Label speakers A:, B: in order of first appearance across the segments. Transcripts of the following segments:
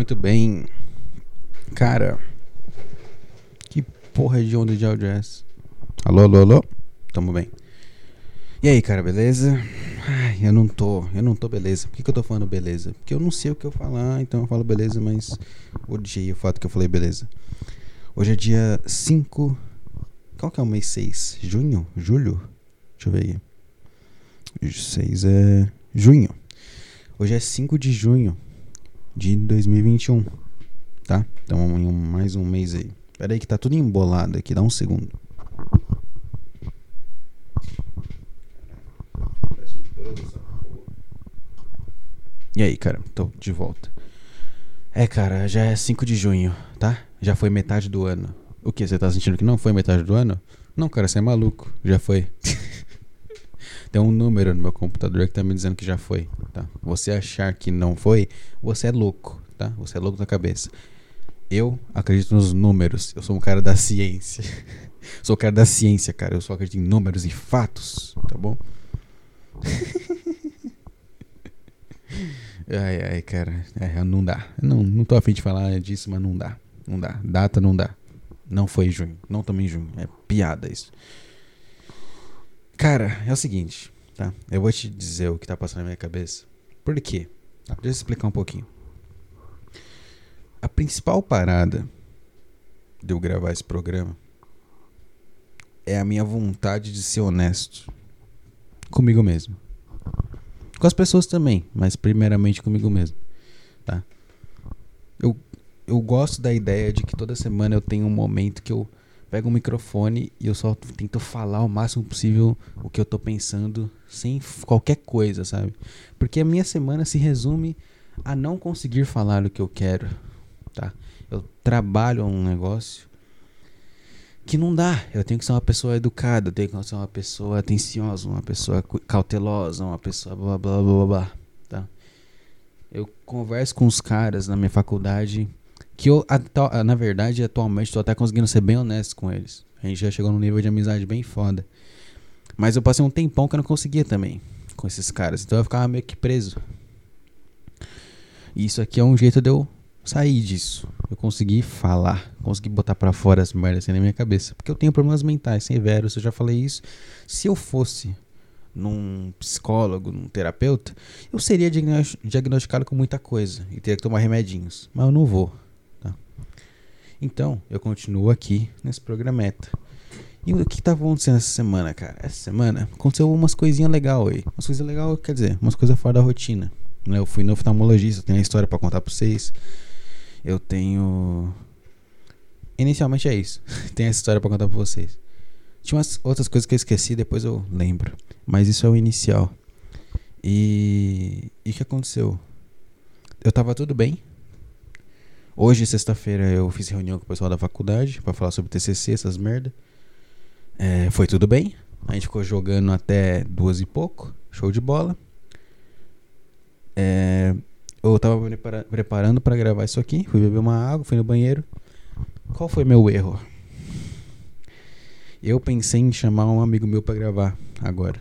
A: Muito bem. Cara, que porra de onda de áudio é essa? Alô, alô, alô? Tamo bem. E aí, cara, beleza? Ai, eu não tô, eu não tô beleza. Por que, que eu tô falando beleza? Porque eu não sei o que eu falar, então eu falo beleza, mas odiei o fato que eu falei beleza. Hoje é dia 5. Qual que é o mês 6? Junho? Julho? Deixa eu ver aí. 6 é junho. Hoje é 5 de junho de 2021. Tá? Então, em mais um mês aí. Pera aí que tá tudo embolado aqui, dá um segundo. E aí, cara, tô de volta. É, cara, já é 5 de junho, tá? Já foi metade do ano. O que? Você tá sentindo que não foi metade do ano? Não, cara, você é maluco. Já foi. Tem um número no meu computador que tá me dizendo que já foi, tá? Você achar que não foi, você é louco, tá? Você é louco da cabeça. Eu acredito nos números. Eu sou um cara da ciência. sou o cara da ciência, cara. Eu só acredito em números e fatos, tá bom? ai, ai, cara. É, não dá. Não, não tô afim de falar disso, mas não dá. Não dá. Data não dá. Não foi em junho. Não tomei em junho. É piada isso. Cara, é o seguinte, tá? Eu vou te dizer o que tá passando na minha cabeça. Por quê? Tá, deixa eu explicar um pouquinho. A principal parada de eu gravar esse programa é a minha vontade de ser honesto comigo mesmo. Com as pessoas também, mas primeiramente comigo mesmo, tá? Eu, eu gosto da ideia de que toda semana eu tenho um momento que eu pego um microfone e eu só tento falar o máximo possível o que eu tô pensando, sem qualquer coisa, sabe? Porque a minha semana se resume a não conseguir falar o que eu quero, tá? Eu trabalho um negócio que não dá. Eu tenho que ser uma pessoa educada, eu tenho que ser uma pessoa atenciosa, uma pessoa cautelosa, uma pessoa blá blá blá blá, blá tá? Eu converso com os caras na minha faculdade que eu, na verdade, atualmente estou até conseguindo ser bem honesto com eles. A gente já chegou num nível de amizade bem foda. Mas eu passei um tempão que eu não conseguia também com esses caras. Então eu ficava meio que preso. E isso aqui é um jeito de eu sair disso. Eu consegui falar, consegui botar para fora as merdas assim na minha cabeça. Porque eu tenho problemas mentais severos, eu já falei isso. Se eu fosse num psicólogo, num terapeuta, eu seria diagnosticado com muita coisa e teria que tomar remedinhos. Mas eu não vou. Então, eu continuo aqui nesse programeta. E o que tá acontecendo essa semana, cara? Essa semana aconteceu umas coisinhas legais aí. Umas coisas legais, quer dizer, umas coisas fora da rotina. Né? Eu fui no oftalmologista, tenho a história para contar pra vocês. Eu tenho. Inicialmente é isso. tenho essa história para contar pra vocês. Tinha umas outras coisas que eu esqueci, depois eu lembro. Mas isso é o inicial. E. E o que aconteceu? Eu tava tudo bem, Hoje, sexta-feira, eu fiz reunião com o pessoal da faculdade para falar sobre TCC, essas merda. É, foi tudo bem. A gente ficou jogando até duas e pouco. Show de bola. É, eu tava me preparando para gravar isso aqui. Fui beber uma água, fui no banheiro. Qual foi meu erro? Eu pensei em chamar um amigo meu para gravar agora.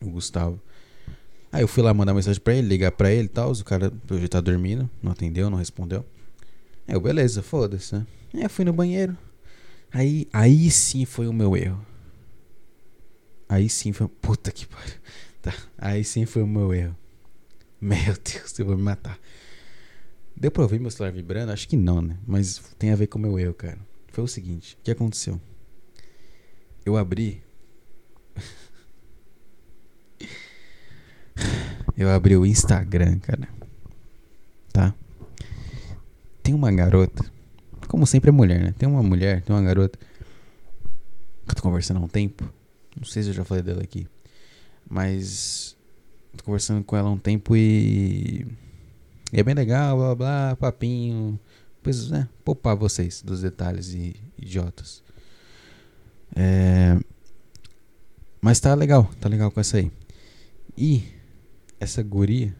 A: O Gustavo. Aí eu fui lá mandar mensagem pra ele, ligar pra ele e tal. O cara já tá dormindo, não atendeu, não respondeu. Aí eu, beleza, foda-se, né? Aí eu fui no banheiro. Aí, aí sim foi o meu erro. Aí sim foi. Puta que pariu. Tá. Aí sim foi o meu erro. Meu Deus, eu vou me matar. Deu pra ouvir meu celular vibrando? Acho que não, né? Mas tem a ver com o meu erro, cara. Foi o seguinte: o que aconteceu? Eu abri eu abri o Instagram, cara. Tá? Tem uma garota. Como sempre é mulher, né? Tem uma mulher, tem uma garota. Que eu tô conversando há um tempo. Não sei se eu já falei dela aqui. Mas. Tô conversando com ela há um tempo e. E é bem legal, blá blá, papinho. Pois, né? Poupar vocês dos detalhes e idiotas. É. Mas tá legal, tá legal com essa aí. E essa guria,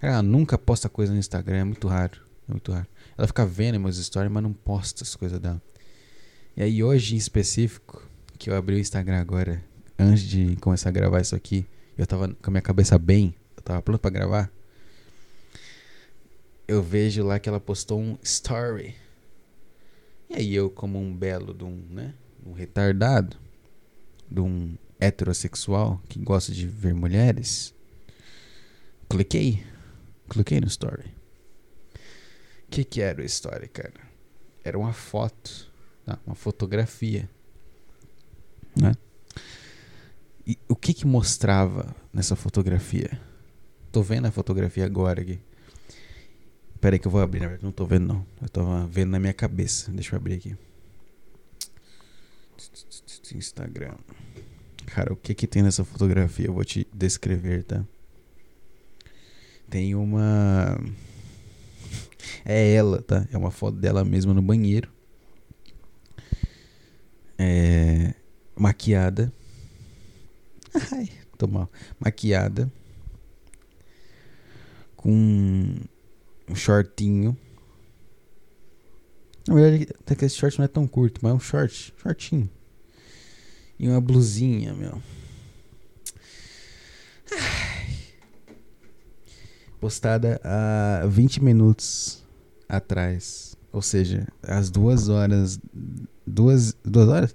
A: ela nunca posta coisa no Instagram, é muito raro. É muito raro. Ela fica vendo meus stories, mas não posta as coisas dela. E aí hoje em específico, que eu abri o Instagram agora, antes de começar a gravar isso aqui, eu tava com a minha cabeça bem, eu tava pronto para gravar. eu vejo lá que ela postou um story. E aí eu, como um belo de um, né? Um retardado, de um heterossexual que gosta de ver mulheres, cliquei. Cliquei no story. O que, que era o story, cara? Era uma foto, tá? uma fotografia. Né? E o que que mostrava nessa fotografia? Tô vendo a fotografia agora aqui. Pera aí que eu vou abrir, na verdade. Não tô vendo, não. Eu tava vendo na minha cabeça. Deixa eu abrir aqui. Instagram. Cara, o que que tem nessa fotografia? Eu vou te descrever, tá? Tem uma. É ela, tá? É uma foto dela mesma no banheiro. É. Maquiada. Ai, tô mal. Maquiada. Com um shortinho. Na verdade, até que esse short não é tão curto, mas é um short, shortinho. E uma blusinha, meu. Postada há 20 minutos atrás. Ou seja, às duas horas. Duas, duas horas?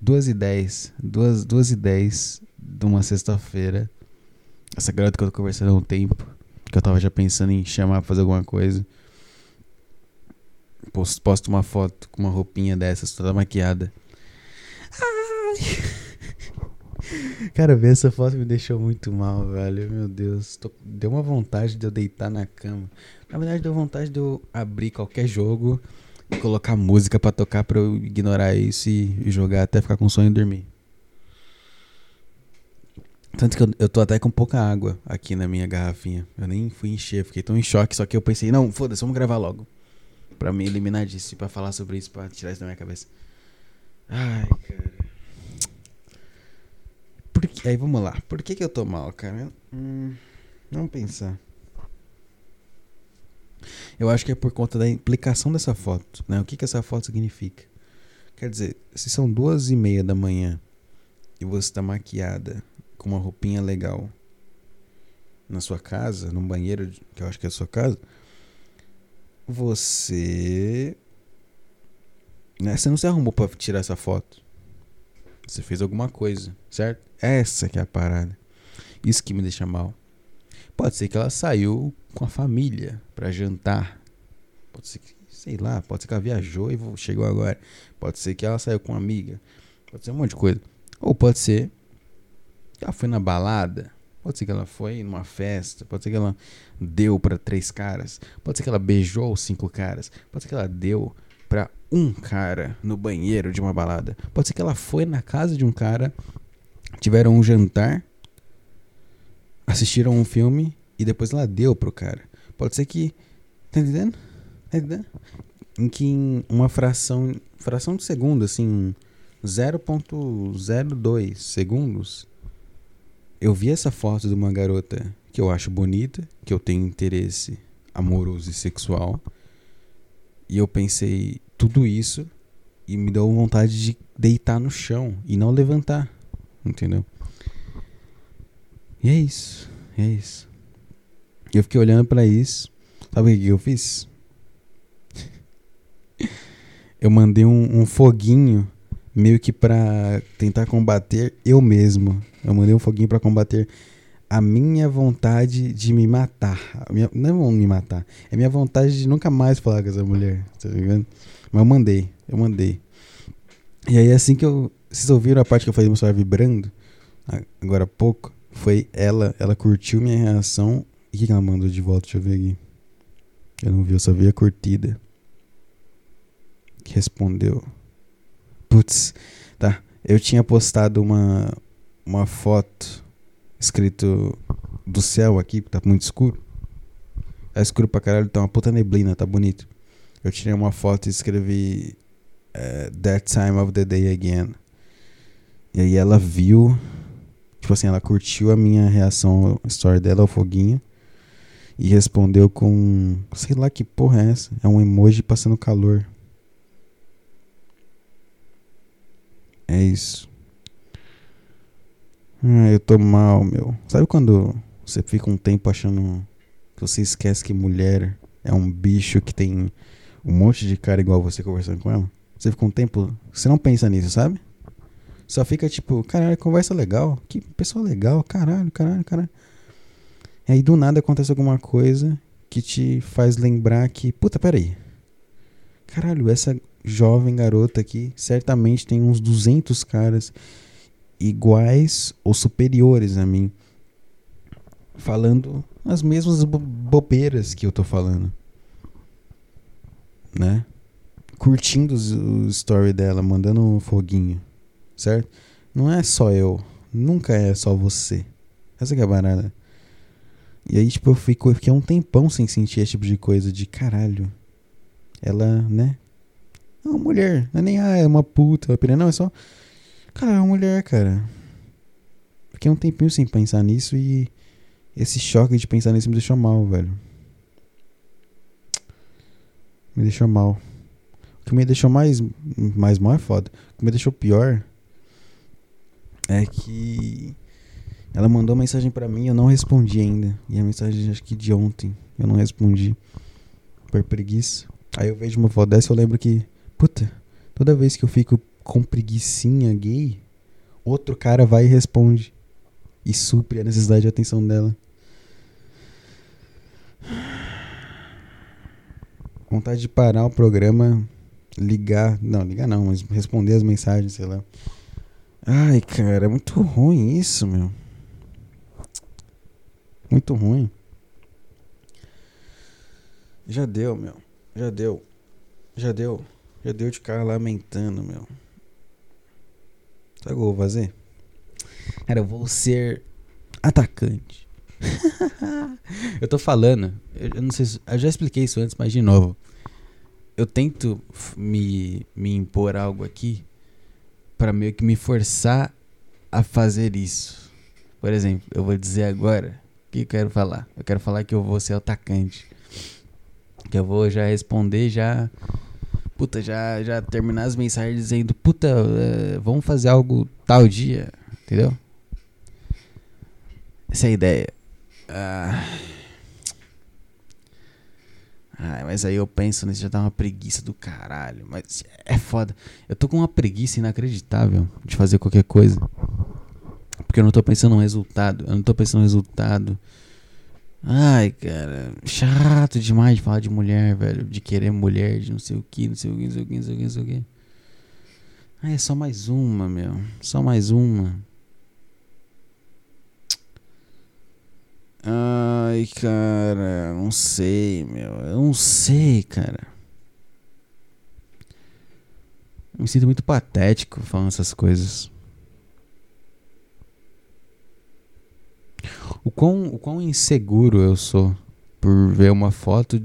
A: Duas e dez. Duas, duas e dez de uma sexta-feira. Essa garota que eu tô conversando há um tempo que eu tava já pensando em chamar pra fazer alguma coisa. Posto, posto uma foto com uma roupinha dessas, toda maquiada. Ai. Cara, ver essa foto me deixou muito mal, velho. Meu Deus. Tô... Deu uma vontade de eu deitar na cama. Na verdade, deu vontade de eu abrir qualquer jogo e colocar música para tocar pra eu ignorar isso e jogar até ficar com sono e dormir. Tanto que eu, eu tô até com pouca água aqui na minha garrafinha. Eu nem fui encher, fiquei tão em choque. Só que eu pensei, não, foda-se, vamos gravar logo. Pra me eliminar disso, pra falar sobre isso, pra tirar isso da minha cabeça. Ai, cara. Aí vamos lá. Por que, que eu tô mal, cara? Hum, vamos pensar. Eu acho que é por conta da implicação dessa foto. Né? O que, que essa foto significa? Quer dizer, se são duas e meia da manhã e você tá maquiada com uma roupinha legal na sua casa, num banheiro, que eu acho que é a sua casa, você. Né, você não se arrumou para tirar essa foto. Você fez alguma coisa, certo? Essa que é a parada. Isso que me deixa mal. Pode ser que ela saiu com a família para jantar. Pode ser que, sei lá, pode ser que ela viajou e chegou agora. Pode ser que ela saiu com uma amiga. Pode ser um monte de coisa. Ou pode ser ela foi na balada, pode ser que ela foi numa festa, pode ser que ela deu para três caras, pode ser que ela beijou cinco caras, pode ser que ela deu para um cara no banheiro de uma balada, pode ser que ela foi na casa de um cara, tiveram um jantar, assistiram um filme e depois ela deu pro cara. Pode ser que, tá entendendo? Tá entendendo? Em que em uma fração, fração de segundo, assim, 0.02 segundos, eu vi essa foto de uma garota que eu acho bonita, que eu tenho interesse amoroso e sexual. E eu pensei tudo isso e me deu vontade de deitar no chão e não levantar, entendeu? E é isso, é isso. Eu fiquei olhando para isso. Sabe o que eu fiz? Eu mandei um, um foguinho meio que para tentar combater eu mesmo. Eu mandei um foguinho para combater a minha vontade de me matar. Minha, não é me matar, é minha vontade de nunca mais falar com essa mulher, tá ligado? Mas eu mandei, eu mandei. E aí assim que eu. Vocês ouviram a parte que eu falei do meu celular vibrando? Agora há pouco. Foi ela, ela curtiu minha reação. E o que ela mandou de volta? Deixa eu ver aqui. Eu não vi, eu só vi a curtida. Que respondeu. Putz, tá. Eu tinha postado uma, uma foto escrito do céu aqui, tá muito escuro. Tá escuro pra caralho, tá uma puta neblina, tá bonito. Eu tirei uma foto e escrevi uh, That Time of the Day Again. E aí ela viu, tipo assim, ela curtiu a minha reação, a história dela, o foguinho. E respondeu com, sei lá que porra é essa. É um emoji passando calor. É isso. Ah, eu tô mal, meu. Sabe quando você fica um tempo achando que você esquece que mulher é um bicho que tem um monte de cara igual você conversando com ela, você fica um tempo. Você não pensa nisso, sabe? Só fica tipo, caralho, conversa legal. Que pessoa legal, caralho, caralho, caralho. E aí do nada acontece alguma coisa que te faz lembrar que, puta, peraí. Caralho, essa jovem garota aqui certamente tem uns 200 caras iguais ou superiores a mim falando as mesmas bo bobeiras que eu tô falando. Né? Curtindo o story dela, mandando um foguinho. Certo? Não é só eu. Nunca é só você. Essa que é a barata. E aí, tipo, eu, fico, eu fiquei um tempão sem sentir esse tipo de coisa de caralho. Ela, né? É uma mulher. Não é nem, ah, é uma puta. Não, é só. Cara, é uma mulher, cara. Fiquei um tempinho sem pensar nisso e esse choque de pensar nisso me deixou mal, velho. Me deixou mal. O que me deixou mais, mais mal é foda. O que me deixou pior é que ela mandou uma mensagem para mim, eu não respondi ainda. E a mensagem acho que de ontem, eu não respondi. Por preguiça. Aí eu vejo uma foto dessa, eu lembro que, puta, toda vez que eu fico com preguiçinha gay, outro cara vai e responde e supre a necessidade de atenção dela. Vontade de parar o programa, ligar, não, ligar não, mas responder as mensagens, sei lá. Ai, cara, é muito ruim isso, meu. Muito ruim. Já deu, meu. Já deu. Já deu. Já deu de ficar lamentando, meu. Sabe o que eu vou fazer? Cara, eu vou ser atacante. eu tô falando, eu não sei se, eu já expliquei isso antes, mas de novo. Eu tento me, me impor algo aqui para meio que me forçar a fazer isso. Por exemplo, eu vou dizer agora o que eu quero falar. Eu quero falar que eu vou ser atacante. Que eu vou já responder já puta, já já terminar as mensagens dizendo, puta, uh, vamos fazer algo tal dia, entendeu? Essa é a ideia. Ah. Ai, mas aí eu penso nisso, já dá uma preguiça do caralho. Mas é foda. Eu tô com uma preguiça inacreditável de fazer qualquer coisa. Porque eu não tô pensando no resultado. Eu não tô pensando no resultado. Ai, cara. Chato demais de falar de mulher, velho. De querer mulher, de não sei o que, não sei o que, não sei o que, não sei o que. Ai, é só mais uma, meu. Só mais uma. Ai, cara, não sei, meu. Eu não sei, cara. Eu me sinto muito patético falando essas coisas. O quão, o quão inseguro eu sou por ver uma foto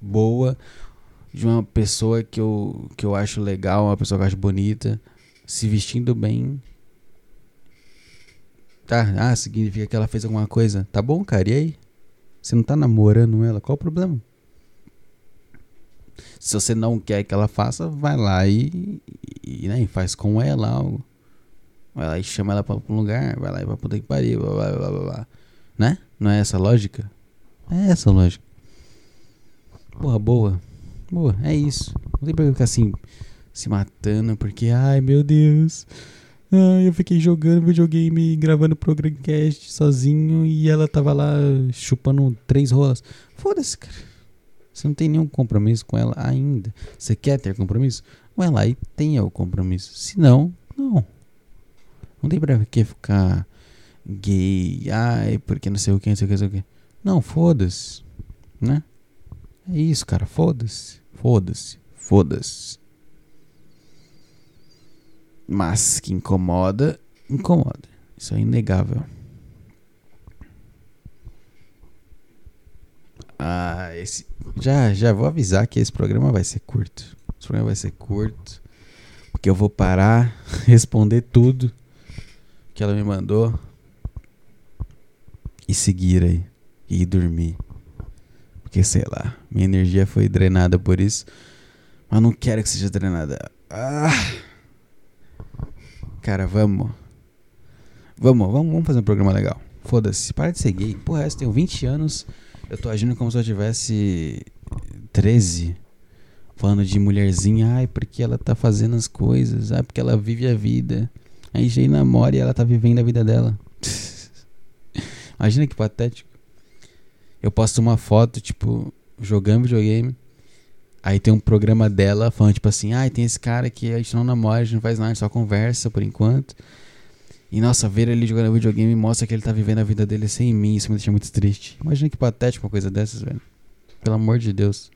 A: boa de uma pessoa que eu, que eu acho legal, uma pessoa que eu acho bonita, se vestindo bem Tá, ah, significa que ela fez alguma coisa. Tá bom, cara, e aí? Você não tá namorando ela, qual o problema? Se você não quer que ela faça, vai lá e, e né, faz com ela algo. Vai lá e chama ela pra um lugar, vai lá e vai poder que pariu, blá, blá, blá, blá, blá. Né? Não é essa a lógica? É essa a lógica. Porra, boa. Boa, é isso. Não tem pra ficar assim, se matando, porque, ai meu Deus. Ah, eu fiquei jogando videogame, gravando Programcast sozinho e ela tava lá chupando três rolas. Foda-se, cara. Você não tem nenhum compromisso com ela ainda. Você quer ter compromisso? Vai lá e tenha o compromisso. Se não, não. Não tem pra que ficar gay, ai, porque não sei o que, não sei o que, não sei o que. Não, foda-se. Né? É isso, cara. Foda-se. Foda-se. Foda-se. Mas que incomoda, incomoda. Isso é inegável. Ah, esse. Já, já vou avisar que esse programa vai ser curto. Esse programa vai ser curto. Porque eu vou parar, responder tudo que ela me mandou. E seguir aí. E dormir. Porque sei lá, minha energia foi drenada por isso. Mas não quero que seja drenada. Ah! Cara, vamos. Vamos, vamos, vamos fazer um programa legal. Foda-se, para de ser gay. Porra, eu tenho 20 anos Eu tô agindo como se eu tivesse 13. Falando de mulherzinha, ai, porque ela tá fazendo as coisas, ai, porque ela vive a vida. Aí gente namora e ela tá vivendo a vida dela. Imagina que patético. Eu posto uma foto, tipo, jogando videogame. Aí tem um programa dela falando, tipo assim, ah, tem esse cara que a gente não namora, a gente não faz nada, a gente só conversa por enquanto. E nossa, ver ele jogando videogame mostra que ele tá vivendo a vida dele sem mim. Isso me deixa muito triste. Imagina que patético uma coisa dessas, velho. Pelo amor de Deus.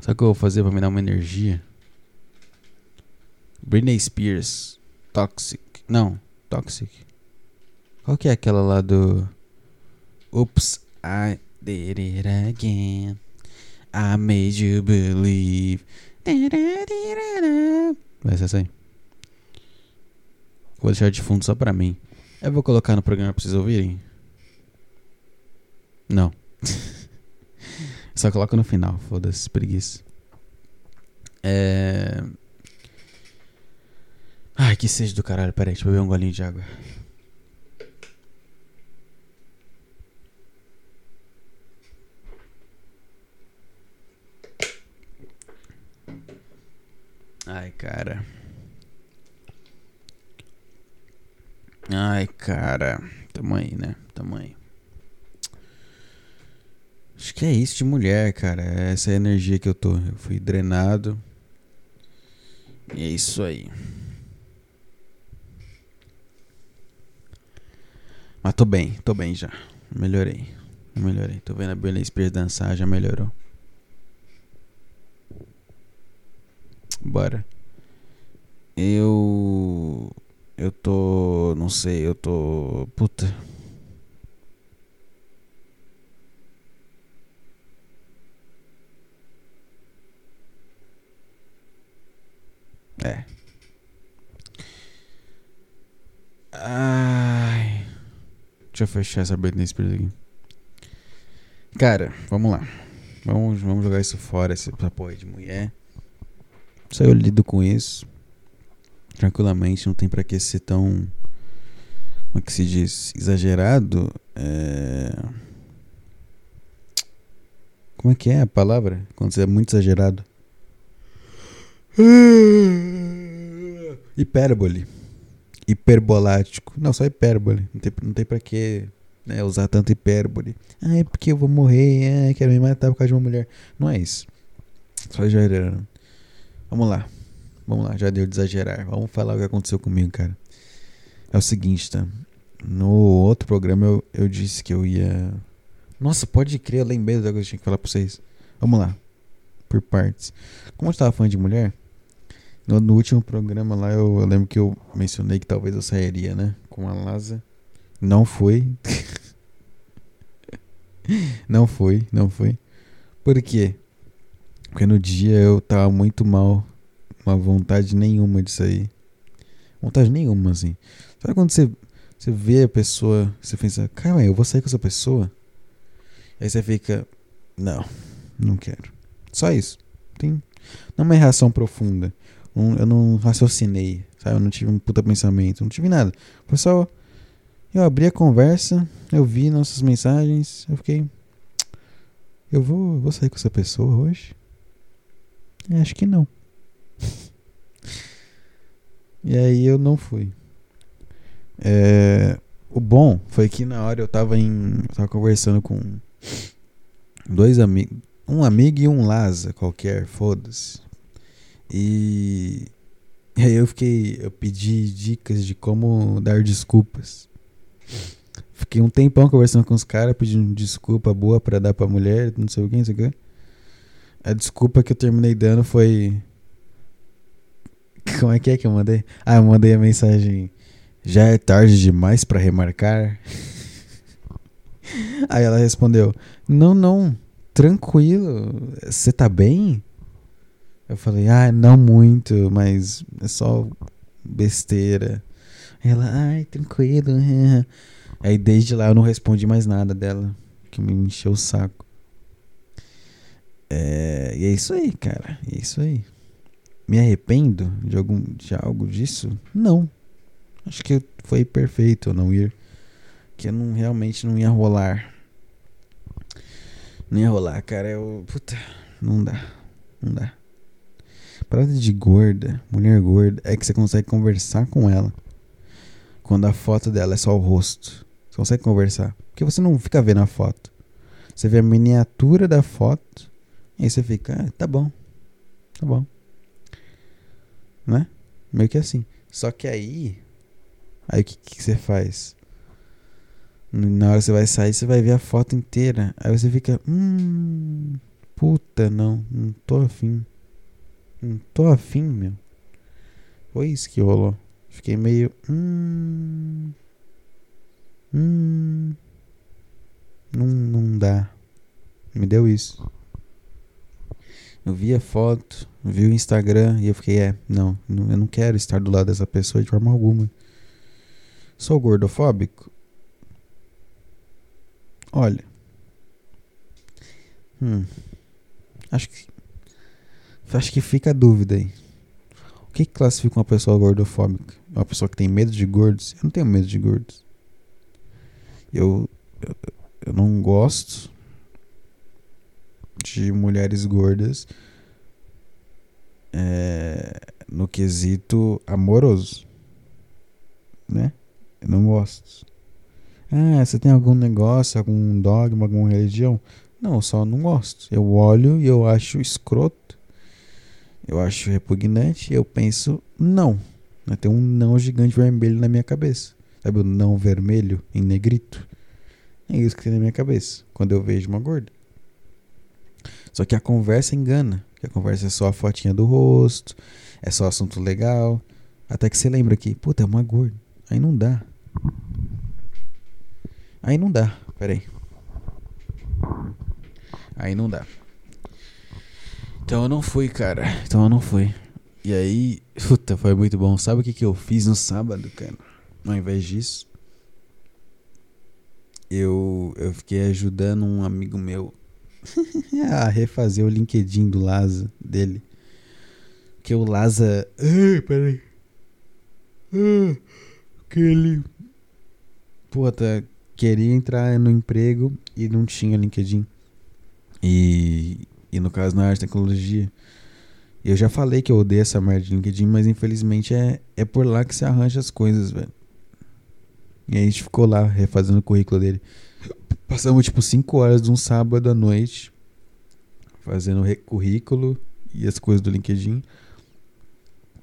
A: Sabe o que eu vou fazer pra me dar uma energia? Britney Spears. Toxic. Não, Toxic. Qual que é aquela lá do. Oops, I did it again. I made you believe. Vai ser aí. Vou deixar de fundo só pra mim. Eu vou colocar no programa pra vocês ouvirem? Não. só coloca no final, foda-se, preguiça. É. Ai, que seja do caralho. Peraí, deixa eu beber um golinho de água. Ai, cara. Ai, cara. Tamo aí, né? Tamo aí. Acho que é isso de mulher, cara. Essa é a energia que eu tô. Eu fui drenado. E é isso aí. Mas tô bem, tô bem já. Melhorei. Melhorei. Tô vendo a Britney Spears dançar, já melhorou. Bora. Eu eu tô. Não sei, eu tô. Puta. É. Ai. Deixa eu fechar essa Britney Spears aqui. Cara, vamos lá. Vamos, vamos jogar isso fora, esse apoio de mulher. Só eu lido com isso tranquilamente, não tem para que ser tão. Como é que se diz? Exagerado. É... Como é que é a palavra? Quando você é muito exagerado. Hipérbole. Hiperbolático. Não, só hipérbole. Não tem, não tem pra que né, usar tanto hipérbole. Ah, é porque eu vou morrer. Ah, quero me matar por causa de uma mulher. Não é isso. Só exagerando. Vamos lá. Vamos lá, já deu de exagerar. Vamos falar o que aconteceu comigo, cara. É o seguinte, tá? No outro programa eu, eu disse que eu ia. Nossa, pode crer, eu lembrei coisa que eu tinha que falar pra vocês. Vamos lá. Por partes. Como eu tava falando de mulher, no, no último programa lá eu, eu, lembro que eu mencionei que talvez eu sairia, né? Com a Laza. Não foi. não foi, não foi. Por quê? Porque no dia eu tava muito mal uma vontade nenhuma de sair. Vontade nenhuma, assim. Sabe quando você, você vê a pessoa, você pensa, cara, eu vou sair com essa pessoa? Aí você fica, não, não quero. Só isso. Tem, não é uma reação profunda. Um, eu não raciocinei, sabe? Eu não tive um puta pensamento, não tive nada. Foi só. Eu abri a conversa, eu vi nossas mensagens, eu fiquei. Eu vou, vou sair com essa pessoa hoje? acho que não. e aí eu não fui. É, o bom foi que na hora eu tava em. Eu tava conversando com dois amigos. Um amigo e um Laza qualquer, foda-se. E, aí eu fiquei. Eu pedi dicas de como dar desculpas. Fiquei um tempão conversando com os caras, pedindo desculpa boa para dar pra mulher, não sei o que, não sei o que. A desculpa que eu terminei dando foi. Como é que é que eu mandei? Ah, eu mandei a mensagem. Já é tarde demais para remarcar? Aí ela respondeu: Não, não, tranquilo. Você tá bem? Eu falei: Ah, não muito, mas é só besteira. Ela: Ai, tranquilo. Aí desde lá eu não respondi mais nada dela, que me encheu o saco. É, e é isso aí, cara. É isso aí. Me arrependo de, algum, de algo disso? Não. Acho que foi perfeito eu não ir. Que eu não, realmente não ia rolar. Não ia rolar, cara. Eu. Puta. Não dá. Não dá. Parada de gorda, mulher gorda, é que você consegue conversar com ela. Quando a foto dela é só o rosto. Você consegue conversar. Porque você não fica vendo a foto. Você vê a miniatura da foto. E aí você fica, ah, tá bom. Tá bom. Né? Meio que assim. Só que aí. Aí o que, que você faz? Na hora que você vai sair, você vai ver a foto inteira. Aí você fica. Hum. Puta, não. Não tô afim. Não tô afim, meu. Foi isso que rolou. Fiquei meio. Hum. Hum. Não, não dá. Me deu isso. Eu vi a foto, vi o Instagram e eu fiquei, é, não, eu não quero estar do lado dessa pessoa de forma alguma. Sou gordofóbico? Olha. Hum. Acho que. Acho que fica a dúvida aí. O que, classifica uma pessoa gordofóbica? Uma pessoa que tem medo de gordos? Eu não tenho medo de gordos. Eu, eu, eu não gosto de mulheres gordas é, no quesito amoroso, né? Eu não gosto. Ah, você tem algum negócio, algum dogma, alguma religião? Não, só não gosto. Eu olho e eu acho escroto. Eu acho repugnante eu penso não. Tem um não gigante vermelho na minha cabeça. Sabe o não vermelho em negrito? É isso que tem na minha cabeça quando eu vejo uma gorda. Só que a conversa engana. Que a conversa é só a fotinha do rosto, é só assunto legal. Até que você lembra que, puta, é uma gorda. Aí não dá. Aí não dá. Peraí. Aí não dá. Então eu não fui, cara. Então eu não fui. E aí, puta, foi muito bom. Sabe o que, que eu fiz no sábado, cara? Ao invés disso, eu, eu fiquei ajudando um amigo meu a refazer o LinkedIn do Laza dele. Que o Laza. Ai, peraí. Ah, que ele. Puta, queria entrar no emprego e não tinha LinkedIn. E, e no caso na arte de tecnologia. Eu já falei que eu odeio essa merda de LinkedIn, mas infelizmente é, é por lá que se arranja as coisas, velho. E aí a gente ficou lá refazendo o currículo dele. Passamos tipo 5 horas de um sábado à noite fazendo currículo e as coisas do LinkedIn.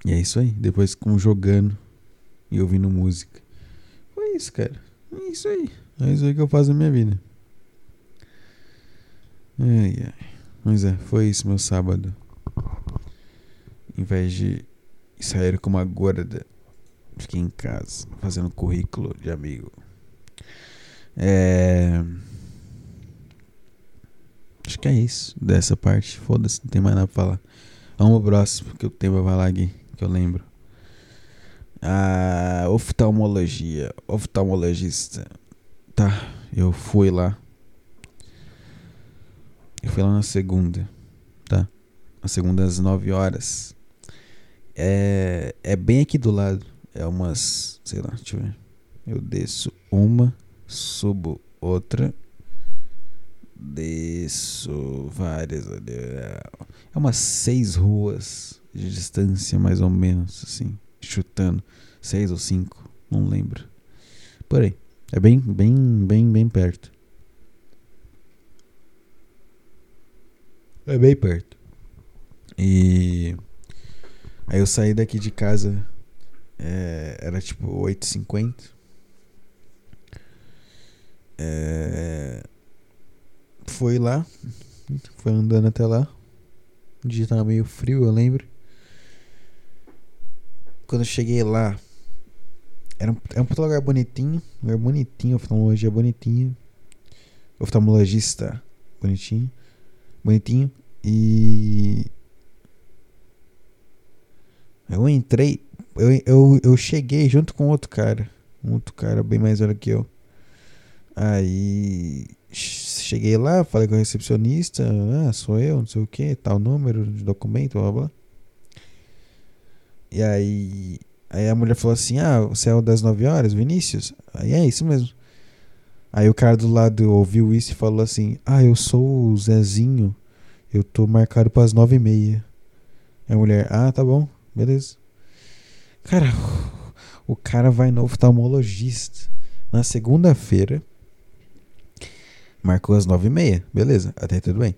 A: E é isso aí. Depois com jogando e ouvindo música. Foi isso, cara. É isso aí. É isso aí que eu faço na minha vida. Ai, ai. Mas é, foi isso meu sábado. Em vez de sair com uma gorda, fiquei em casa fazendo currículo de amigo. É. Acho que é isso dessa parte. Foda-se, não tem mais nada pra falar. Vamos pro próximo que eu tenho pra falar aqui, que eu lembro. Ah, oftalmologia. Oftalmologista. Tá, eu fui lá. Eu fui lá na segunda, tá? Na segunda às 9 horas. É, é bem aqui do lado. É umas, sei lá, deixa eu ver. Eu desço uma, subo outra, desço várias. É umas seis ruas de distância, mais ou menos, assim, chutando. Seis ou cinco, não lembro. Por aí. É bem, bem, bem, bem perto. É bem perto. E aí eu saí daqui de casa. É, era tipo 8h50. É, foi lá. Foi andando até lá. O dia tava meio frio, eu lembro. Quando eu cheguei lá, era um, era um lugar bonitinho. Lugar bonitinho, oftalmologia bonitinha. Oftalmologista bonitinho. Bonitinho. E. Eu entrei. Eu, eu, eu cheguei junto com outro cara. Um outro cara bem mais velho que eu. Aí. Cheguei lá, falei com a recepcionista. Ah, sou eu, não sei o que, tal número de documento, blá blá. E aí. Aí a mulher falou assim: Ah, você é o das 9 horas, Vinícius? Aí é isso mesmo. Aí o cara do lado ouviu isso e falou assim: Ah, eu sou o Zezinho. Eu tô marcado para as nove e meia. A mulher, ah, tá bom, beleza. Cara, o cara vai no oftalmologista na segunda-feira. Marcou as nove e meia, beleza, até tudo bem.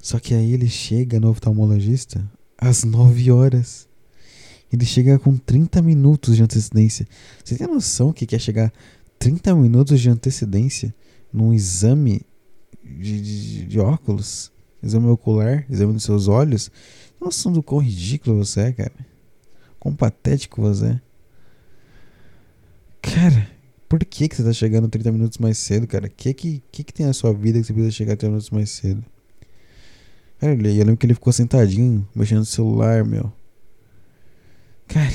A: Só que aí ele chega no oftalmologista às nove horas. Ele chega com 30 minutos de antecedência. Você tem noção que quer chegar 30 minutos de antecedência num exame de, de, de óculos? Exame ocular, exame dos seus olhos? Noção do quão ridículo você é, cara. Quão patético você é. Cara, por que, que você tá chegando 30 minutos mais cedo, cara? O que, que, que, que tem na sua vida que você precisa chegar 30 minutos mais cedo? Cara, eu lembro que ele ficou sentadinho, mexendo no celular, meu. Cara.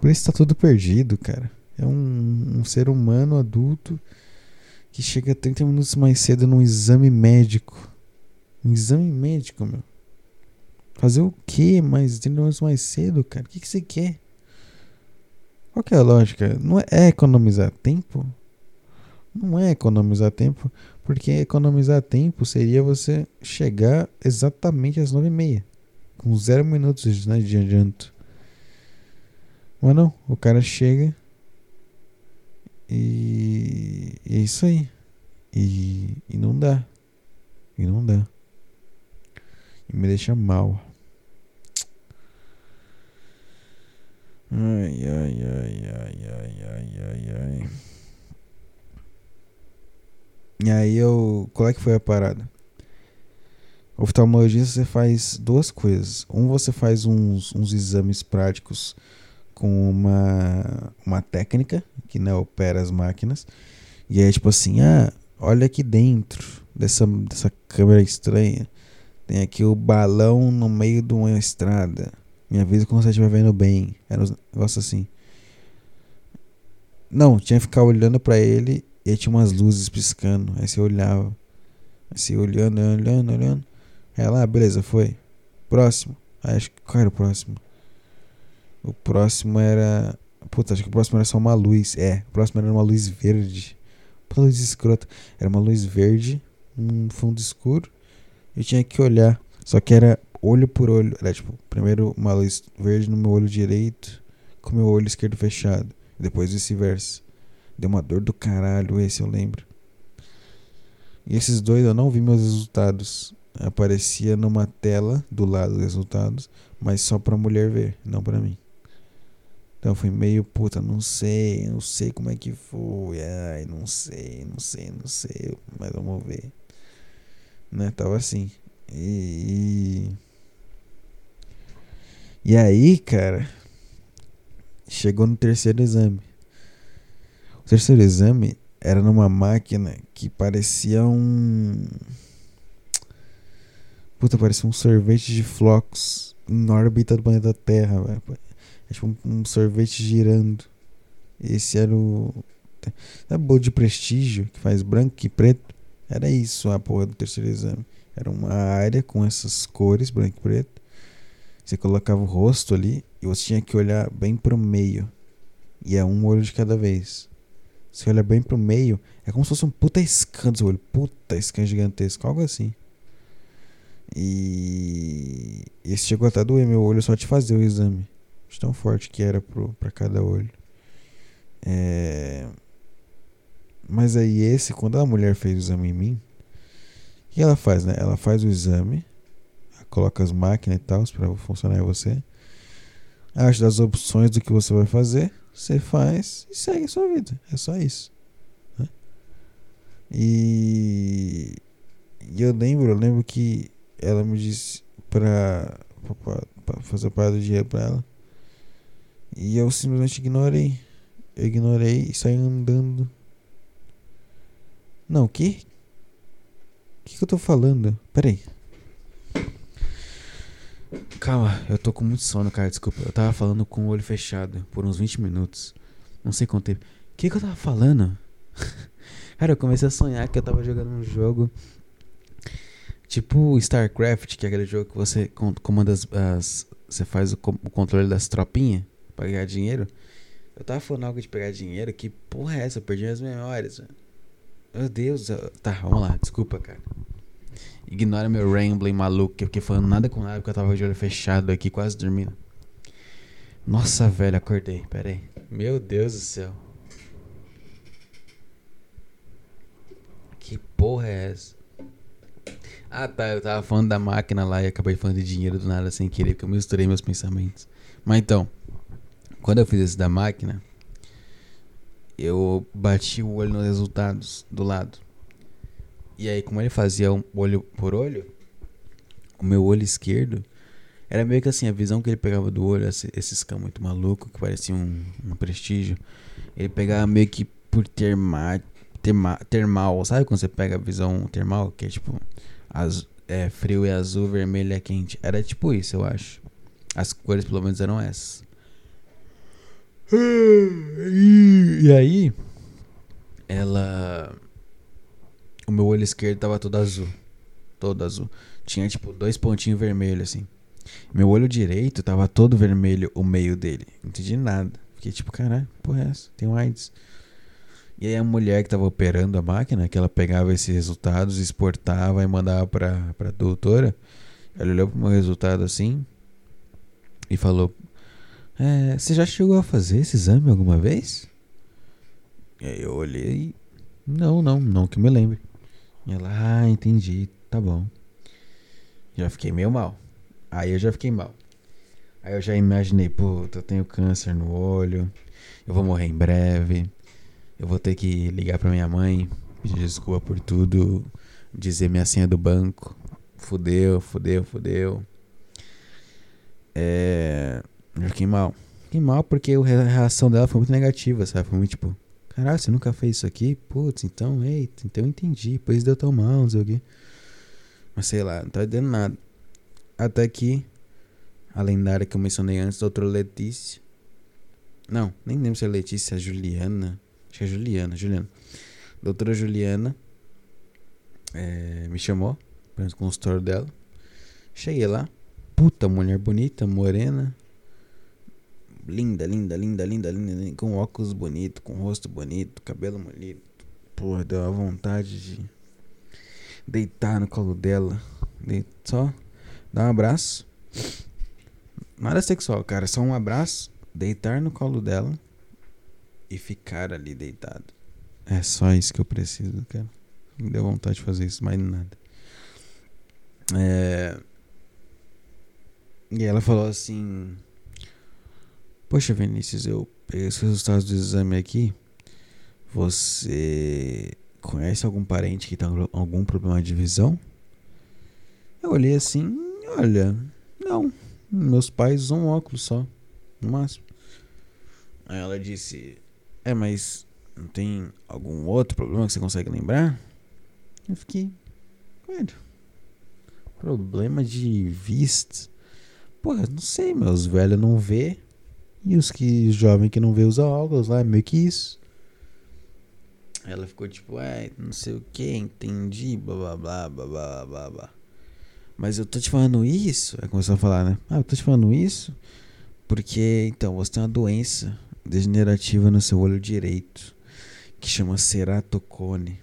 A: Por isso tá tudo perdido, cara. É um, um ser humano adulto que chega 30 minutos mais cedo num exame médico. Um exame médico, meu. Fazer o quê mais 30 minutos mais cedo, cara? O que, que você quer? Qual que é a lógica? Não é, é economizar tempo? Não é economizar tempo, porque economizar tempo seria você chegar exatamente às nove e meia, com zero minutos né, de adianto. Mas não, o cara chega e, é isso aí. E, e não dá. E não dá. E me deixa mal. Ai, ai, ai, ai, ai, ai, ai, ai. E aí eu. Qual é que foi a parada? Oftalmologista você faz duas coisas. Um, você faz uns, uns exames práticos com uma, uma técnica que né, opera as máquinas. E aí, tipo assim, ah, olha aqui dentro dessa, dessa câmera estranha. Tem aqui o balão no meio de uma estrada. Me avisa quando você estiver vendo bem. Era um negócio assim. Não, tinha que ficar olhando para ele e aí tinha umas luzes piscando. Aí você olhava. Aí você olhando, olhando, olhando. Aí lá, beleza, foi. Próximo. Aí acho que qual era o próximo? O próximo era. Puta, acho que o próximo era só uma luz. É, o próximo era uma luz verde. Uma luz escrota. Era uma luz verde, um fundo escuro. Eu tinha que olhar. Só que era olho por olho. Era tipo, primeiro uma luz verde no meu olho direito, com meu olho esquerdo fechado. Depois vice-versa. Deu uma dor do caralho esse, eu lembro. E esses dois eu não vi meus resultados. Aparecia numa tela do lado dos resultados, mas só pra mulher ver, não pra mim. Então foi meio, puta, não sei, não sei como é que foi. Ai, não sei, não sei, não sei. Mas vamos ver. Né? Tava assim. E. E aí, cara, chegou no terceiro exame. O terceiro exame era numa máquina que parecia um. Puta, parecia um sorvete de flocos em órbita do planeta Terra, velho. É tipo um, sorvete girando. Esse era o. É bolo de prestígio que faz branco e preto. Era isso a porra do terceiro exame. Era uma área com essas cores, branco e preto. Você colocava o rosto ali e você tinha que olhar bem pro meio. E é um olho de cada vez. Você olha bem pro meio, é como se fosse um puta scan do seu olho. Puta scan gigantesco, algo assim. E esse chegou até a doer meu olho só de fazer o exame. De tão forte que era pro, pra cada olho. É... Mas aí esse, quando a mulher fez o exame em mim, o que ela faz, né? Ela faz o exame coloca as máquinas e tal para funcionar em você. Acha das opções do que você vai fazer, você faz e segue a sua vida. É só isso. Né? E, e eu lembro, eu lembro que ela me disse pra fazer parte do dinheiro pra ela. E eu simplesmente ignorei. Eu ignorei e saí andando. Não, o que? O que, que eu tô falando? Peraí. Calma, eu tô com muito sono, cara. Desculpa. Eu tava falando com o olho fechado por uns 20 minutos. Não sei quanto tempo. O que, que eu tava falando? cara, eu comecei a sonhar que eu tava jogando um jogo. Tipo StarCraft, que é aquele jogo que você comanda as. as você faz o, o, controle das tropinhas pra ganhar dinheiro. Eu tava falando algo de pegar dinheiro. Que porra é essa? Eu perdi as memórias, mano. Meu Deus. Eu... Tá, vamos lá. Desculpa, cara. Ignora meu rambling maluco. Que eu fiquei falando nada com nada porque eu tava de olho fechado aqui, quase dormindo. Nossa, velho, acordei. Pera aí. Meu Deus do céu. Que porra é essa? Ah, tá. Eu tava falando da máquina lá e acabei falando de dinheiro do nada sem querer, porque eu misturei meus pensamentos. Mas então, quando eu fiz esse da máquina, eu bati o olho nos resultados do lado. E aí, como ele fazia um olho por olho, o meu olho esquerdo era meio que assim, a visão que ele pegava do olho, esse, esses cão muito maluco, que parecia um, um prestígio, ele pegava meio que por terma, terma, termal, sabe quando você pega a visão termal, que é tipo azul, é, frio é azul, vermelho é quente. Era tipo isso, eu acho. As cores pelo menos eram essas. E aí, ela. O meu olho esquerdo tava todo azul. Todo azul. Tinha tipo dois pontinhos vermelhos assim. Meu olho direito tava todo vermelho, o meio dele. Não entendi nada. Fiquei tipo, caralho, porra é essa? Tem um AIDS. E aí a mulher que tava operando a máquina, que ela pegava esses resultados, exportava e mandava pra, pra doutora, ela olhou pro meu resultado assim e falou: é, Você já chegou a fazer esse exame alguma vez? E aí eu olhei Não, não, não que me lembre. E ela, ah, entendi, tá bom. Já fiquei meio mal. Aí eu já fiquei mal. Aí eu já imaginei, puta, eu tenho câncer no olho, eu vou morrer em breve. Eu vou ter que ligar pra minha mãe, pedir desculpa por tudo, dizer minha senha do banco. Fudeu, fudeu, fudeu. É. Eu fiquei mal. Fiquei mal porque a reação dela foi muito negativa, sabe? Foi muito tipo, caralho, você nunca fez isso aqui? Putz, então, eita, então eu entendi. Depois deu tão mal, não sei o quê. Mas sei lá, não tá dando nada. Até que a lendária que eu mencionei antes, doutora Letícia. Não, nem lembro se é Letícia, é Juliana. Acho que é Juliana, Juliana. Doutora Juliana é, me chamou para o consultório dela. Cheguei lá. Puta mulher bonita, morena. Linda, linda, linda, linda, linda. Com óculos bonito, com rosto bonito, cabelo bonito. Porra, deu a vontade de deitar no colo dela. Só dar um abraço. Nada sexual, cara. Só um abraço, deitar no colo dela e ficar ali deitado. É só isso que eu preciso, cara. Me deu vontade de fazer isso, mais nada. É... E ela falou assim: Poxa, Vinícius, eu peguei os resultados do exame aqui. Você conhece algum parente que tá com algum problema de visão? Eu olhei assim: Olha, não. Meus pais usam óculos só, no máximo. Aí ela disse: é, mas não tem algum outro problema que você consegue lembrar? Eu fiquei. Velho. Problema de vista. Porra, não sei, meus velhos não vê. E os que jovem que não vê usa óculos lá, é meio que isso. Ela ficou tipo, é, não sei o que, entendi, blá blá blá blá blá blá. Mas eu tô te falando isso. Aí começou a falar, né? Ah, eu tô te falando isso porque, então, você tem uma doença degenerativa no seu olho direito, que chama ceratocone.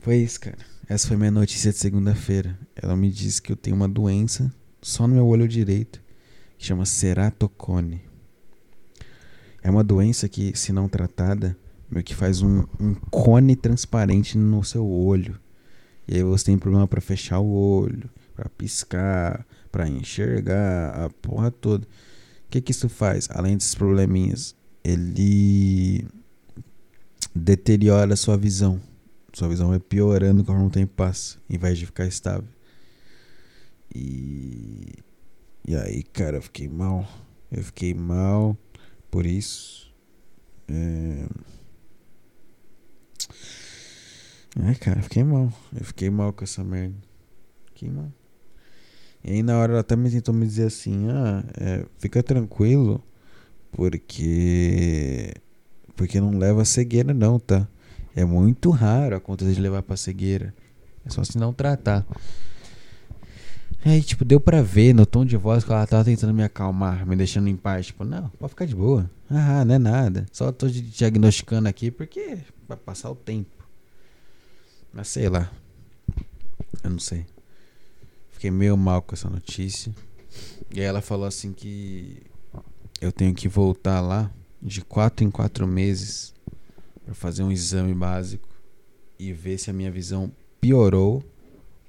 A: Foi isso, cara. Essa foi minha notícia de segunda-feira. Ela me disse que eu tenho uma doença só no meu olho direito, que chama ceratocone. É uma doença que, se não tratada, meio que faz um, um cone transparente no seu olho. E aí você tem problema para fechar o olho, para piscar, para enxergar, a porra toda. O que, que isso faz? Além desses probleminhas, ele deteriora a sua visão. Sua visão vai piorando conforme o tempo passa, em vez de ficar estável. E, e aí, cara, eu fiquei mal. Eu fiquei mal por isso. É... Ai, cara, eu fiquei mal. Eu fiquei mal com essa merda. Fiquei mal. E aí na hora ela me tentou me dizer assim, ah, é, fica tranquilo, porque porque não leva cegueira não, tá? É muito raro acontecer de levar pra cegueira. É só se não tratar. Aí, tipo, deu pra ver no tom de voz que ela tava tentando me acalmar, me deixando em paz. Tipo, não, pode ficar de boa. Ah, não é nada. Só tô diagnosticando aqui porque vai passar o tempo. Mas sei lá. Eu não sei. Fiquei meio mal com essa notícia. E aí ela falou assim que eu tenho que voltar lá de quatro em quatro meses para fazer um exame básico e ver se a minha visão piorou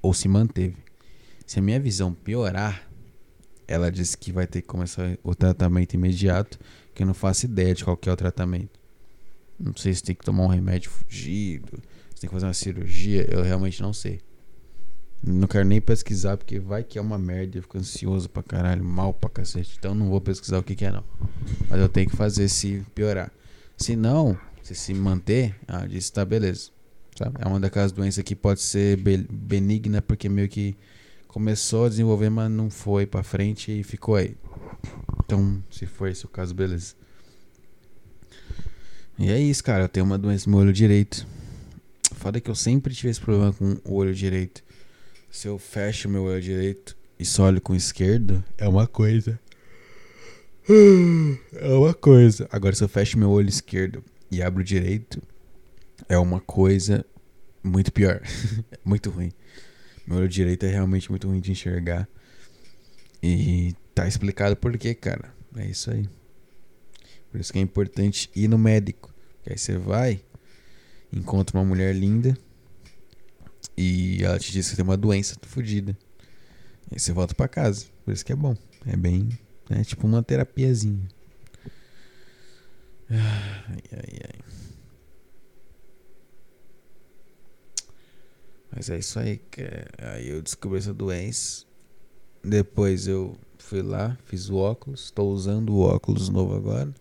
A: ou se manteve. Se a minha visão piorar, ela disse que vai ter que começar o tratamento imediato, que eu não faço ideia de qual é o tratamento. Não sei se tem que tomar um remédio fugido, se tem que fazer uma cirurgia, eu realmente não sei. Não quero nem pesquisar, porque vai que é uma merda. Eu fico ansioso pra caralho, mal pra cacete. Então não vou pesquisar o que, que é, não. Mas eu tenho que fazer se piorar. Se não, se se manter, ah, disse tá beleza. Sabe? É uma daquelas doenças que pode ser benigna, porque meio que começou a desenvolver, mas não foi pra frente e ficou aí. Então, se for esse o caso, beleza. E é isso, cara. Eu tenho uma doença no olho direito. Foda que eu sempre tive esse problema com o olho direito. Se eu fecho meu olho direito e só olho com o esquerdo, é uma coisa. É uma coisa. Agora, se eu fecho meu olho esquerdo e abro o direito, é uma coisa muito pior. muito ruim. Meu olho direito é realmente muito ruim de enxergar. E tá explicado por quê, cara. É isso aí. Por isso que é importante ir no médico. Aí você vai, encontra uma mulher linda e ela te diz que tem uma doença fodida. Aí você volta para casa. Por isso que é bom. É bem. É tipo uma terapiazinha. Ai, ai, ai. Mas é isso aí. Aí eu descobri essa doença. Depois eu fui lá, fiz o óculos. Estou usando o óculos novo agora.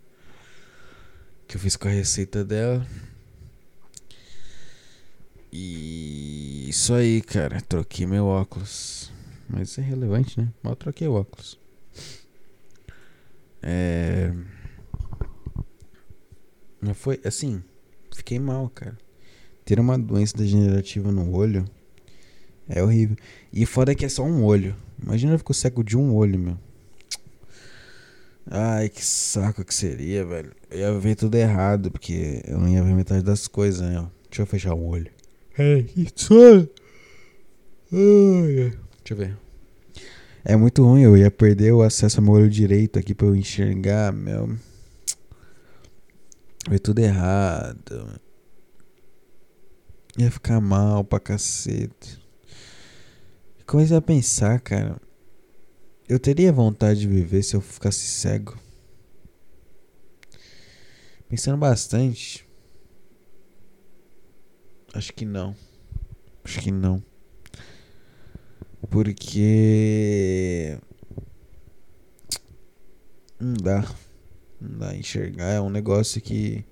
A: Que eu fiz com a receita dela. E isso aí, cara. Troquei meu óculos. Mas isso é relevante, né? Mal troquei o óculos. É. Não foi assim. Fiquei mal, cara. Ter uma doença degenerativa no olho é horrível. E foda que é só um olho. Imagina eu ficar cego de um olho, meu. Ai, que saco que seria, velho. Eu ia ver tudo errado, porque eu não ia ver metade das coisas, né? Deixa eu fechar o olho. É, isso. Deixa eu ver. É muito ruim, eu ia perder o acesso ao meu olho direito aqui pra eu enxergar, meu. Ver tudo errado. Ia ficar mal pra cacete. Comecei a pensar, cara. Eu teria vontade de viver se eu ficasse cego. Pensando bastante. Acho que não. Acho que não. Porque. Não dá. Não dá enxergar. É um negócio que.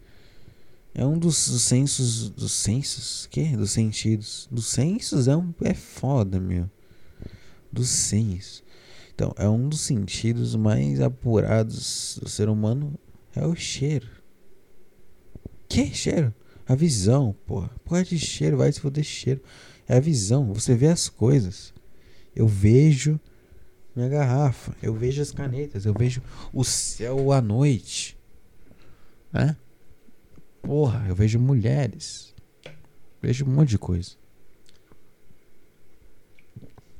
A: É um dos, dos sensos. Dos sensos? Que? Dos sentidos. Dos sensos é, um, é foda, meu. Dos sensos. Então, é um dos sentidos mais apurados do ser humano. É o cheiro. Que cheiro? A visão, porra. Porra de cheiro, vai se foder cheiro. É a visão, você vê as coisas. Eu vejo minha garrafa, eu vejo as canetas, eu vejo o céu à noite. Né? Porra, eu vejo mulheres. Vejo um monte de coisa.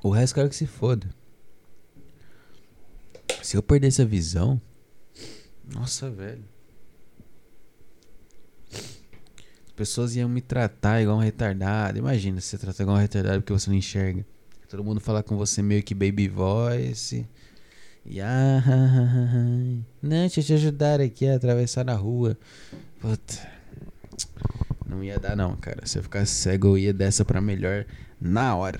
A: O resto quero que se foda. Se eu perder essa visão. Nossa, velho. pessoas iam me tratar igual um retardado. Imagina se você tratar igual um retardado porque você não enxerga. Todo mundo falar com você meio que baby voice. E ah, não, deixa eu te ajudar aqui a atravessar a rua. Puta. Não ia dar não, cara. Se eu ficasse cego, eu ia dessa pra melhor na hora.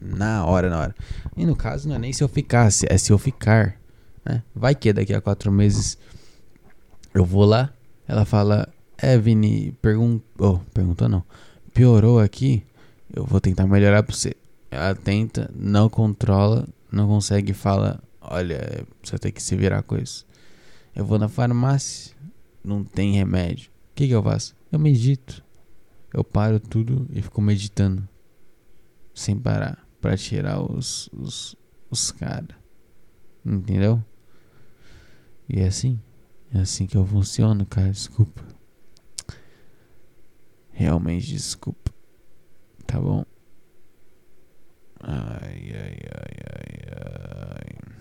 A: Na hora, na hora. E no caso não é nem se eu ficasse, é se eu ficar. Né? Vai que daqui a quatro meses eu vou lá, ela fala, é, perguntou. Oh, perguntou não. Piorou aqui. Eu vou tentar melhorar pra você. Ela tenta, não controla, não consegue fala. Olha, você tem que se virar com isso. Eu vou na farmácia, não tem remédio. O que, que eu faço? Eu medito. Eu paro tudo e fico meditando. Sem parar. Pra tirar os, os, os caras. Entendeu? E é assim. É assim que eu funciono, cara. Desculpa. Realmente desculpa. Tá bom? Ai, ai, ai, ai, ai.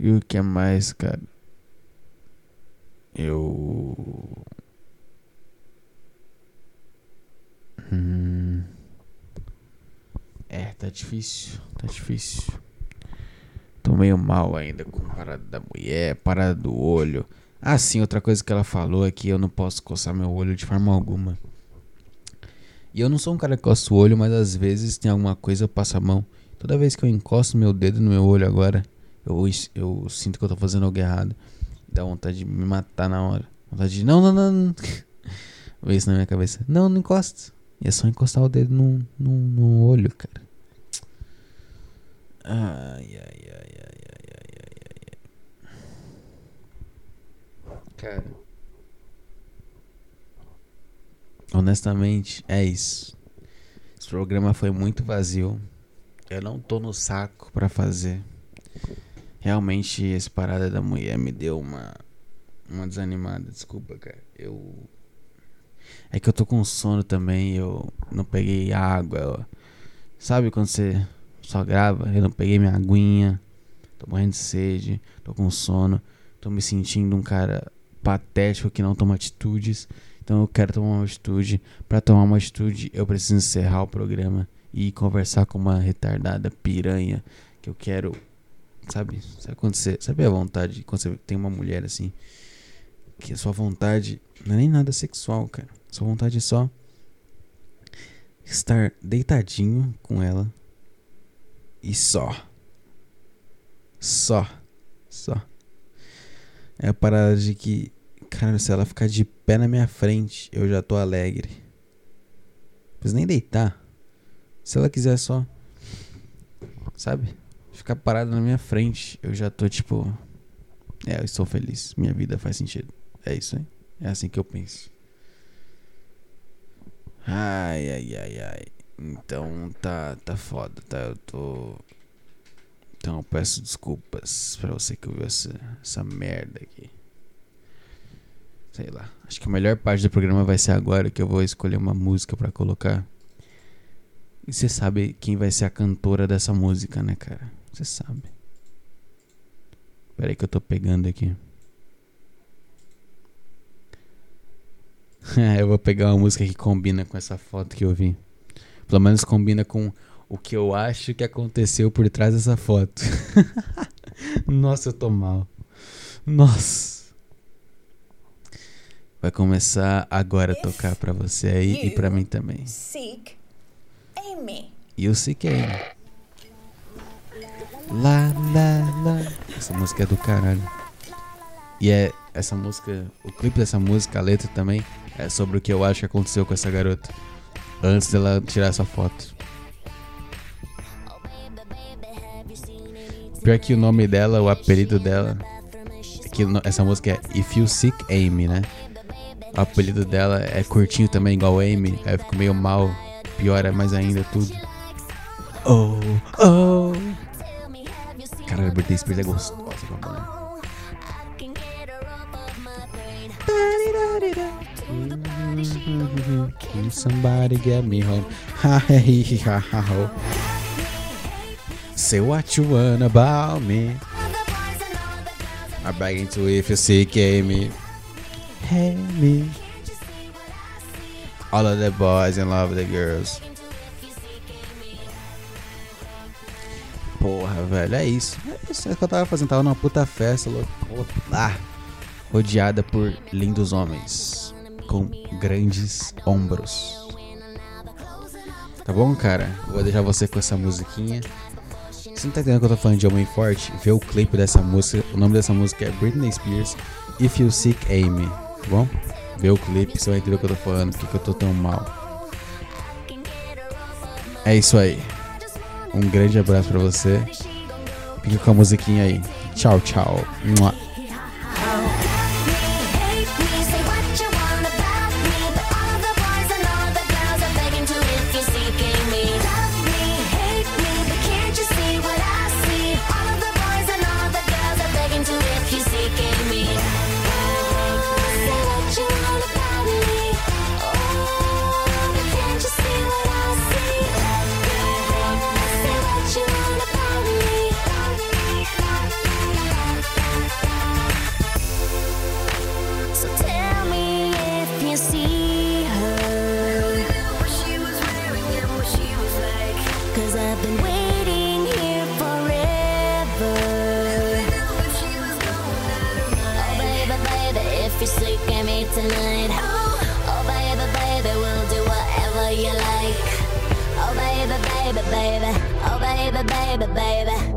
A: E o que é mais, cara? Eu. Hum. É, tá difícil. Tá difícil. Tô meio mal ainda com a parada da mulher, parada do olho. Ah, sim, outra coisa que ela falou é que eu não posso coçar meu olho de forma alguma. E eu não sou um cara que coça o olho, mas às vezes tem alguma coisa, eu passo a mão. Toda vez que eu encosto meu dedo no meu olho agora, eu, eu sinto que eu tô fazendo algo errado. Dá vontade de me matar na hora. Vontade de, não, não, não. não. Vê isso na minha cabeça. Não, não encosta. E é só encostar o dedo no, no, no olho, cara. Ai, ai, ai, ai, ai, ai, ai, ai. Cara. Honestamente, é isso. Esse programa foi muito vazio. Eu não tô no saco para fazer. Realmente, esse parada da mulher me deu uma uma desanimada, desculpa, cara. Eu é que eu tô com sono também, eu não peguei água. Eu... Sabe quando você só grava? Eu não peguei minha aguinha. Tô morrendo de sede, tô com sono, tô me sentindo um cara patético que não toma atitudes. Então eu quero tomar uma atitude. Para tomar uma atitude, eu preciso encerrar o programa e conversar com uma retardada piranha que eu quero, sabe? Sabe quando você, sabe a vontade quando você tem uma mulher assim, que a sua vontade não é nem nada sexual, cara. Sua vontade é só estar deitadinho com ela e só. Só. Só. É a parada de que, cara, se ela ficar de pé na minha frente, eu já tô alegre. Não precisa nem deitar. Se ela quiser só, sabe? Ficar parada na minha frente, eu já tô tipo. É, eu estou feliz. Minha vida faz sentido. É isso, hein? É assim que eu penso. Ai, ai, ai, ai. Então tá, tá foda, tá? Eu tô. Então eu peço desculpas pra você que ouviu essa, essa merda aqui. Sei lá. Acho que a melhor parte do programa vai ser agora que eu vou escolher uma música para colocar. E você sabe quem vai ser a cantora dessa música, né, cara? Você sabe. Pera aí que eu tô pegando aqui. eu vou pegar uma música que combina com essa foto que eu vi. Pelo menos combina com o que eu acho que aconteceu por trás dessa foto. Nossa, eu tô mal. Nossa. Vai começar agora a tocar pra você aí e pra mim também. Seek Amy. E o Seek Amy. Lá, lá, lá. Essa música é do caralho. E é essa música, o clipe dessa música, a letra também, é sobre o que eu acho que aconteceu com essa garota. Antes dela tirar essa foto. Pior que o nome dela, o apelido dela. É que essa música é If You Seek Amy, né? O apelido dela é curtinho também, igual Amy. Aí eu fico meio mal. Piora mais ainda tudo. Oh, oh. Caralho, a Britney Spears é. Can somebody get me home? Say what you want about me. I'm begging to if you see me. Hey me. All of the boys in love with the girls. Porra, velho, é isso. É isso que eu tava fazendo. Tava numa puta festa, louco. Ah, rodeada por lindos homens com grandes ombros. Tá bom, cara? Vou deixar você com essa musiquinha. Você não tá entendendo que eu tô falando de homem forte? Vê o clipe dessa música. O nome dessa música é Britney Spears If You Seek Amy. Tá bom? Vê o clipe, você vai entender o que eu tô falando, porque eu tô tão mal. É isso aí. Um grande abraço pra você. Fica com a musiquinha aí. Tchau, tchau. Mua.
B: Cause I've been waiting here forever. Oh baby, baby, if you me tonight. Oh, oh baby, baby, we'll do whatever you like. Oh baby,
C: baby, baby. Oh baby, baby, baby.